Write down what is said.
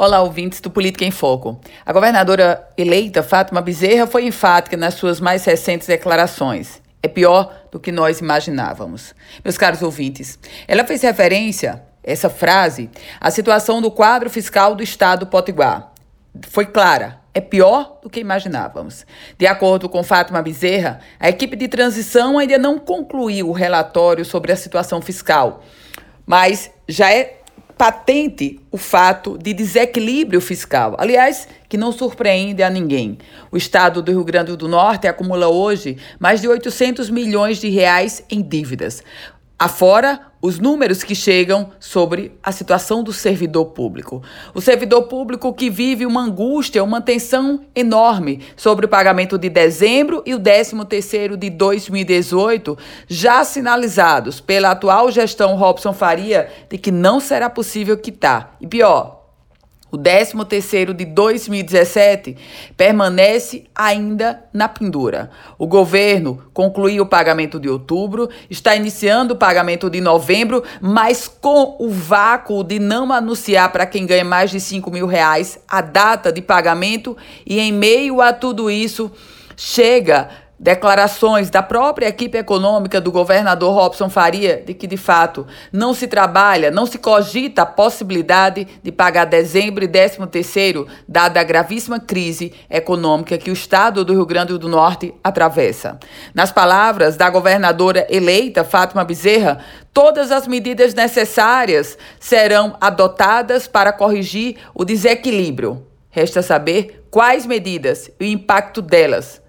Olá, ouvintes do Política em Foco. A governadora eleita, Fátima Bezerra, foi enfática nas suas mais recentes declarações. É pior do que nós imaginávamos. Meus caros ouvintes, ela fez referência, essa frase, à situação do quadro fiscal do Estado do Potiguar. Foi clara, é pior do que imaginávamos. De acordo com Fátima Bezerra, a equipe de transição ainda não concluiu o relatório sobre a situação fiscal, mas já é patente o fato de desequilíbrio fiscal. Aliás, que não surpreende a ninguém. O estado do Rio Grande do Norte acumula hoje mais de 800 milhões de reais em dívidas. Afora os números que chegam sobre a situação do servidor público. O servidor público que vive uma angústia, uma tensão enorme sobre o pagamento de dezembro e o 13º de 2018, já sinalizados pela atual gestão Robson Faria de que não será possível quitar. E pior, o 13º de 2017 permanece ainda na pendura. O governo concluiu o pagamento de outubro, está iniciando o pagamento de novembro, mas com o vácuo de não anunciar para quem ganha mais de 5 mil reais a data de pagamento e em meio a tudo isso chega declarações da própria equipe econômica do governador Robson Faria de que, de fato, não se trabalha, não se cogita a possibilidade de pagar dezembro e décimo terceiro, dada a gravíssima crise econômica que o estado do Rio Grande do Norte atravessa. Nas palavras da governadora eleita, Fátima Bezerra, todas as medidas necessárias serão adotadas para corrigir o desequilíbrio. Resta saber quais medidas e o impacto delas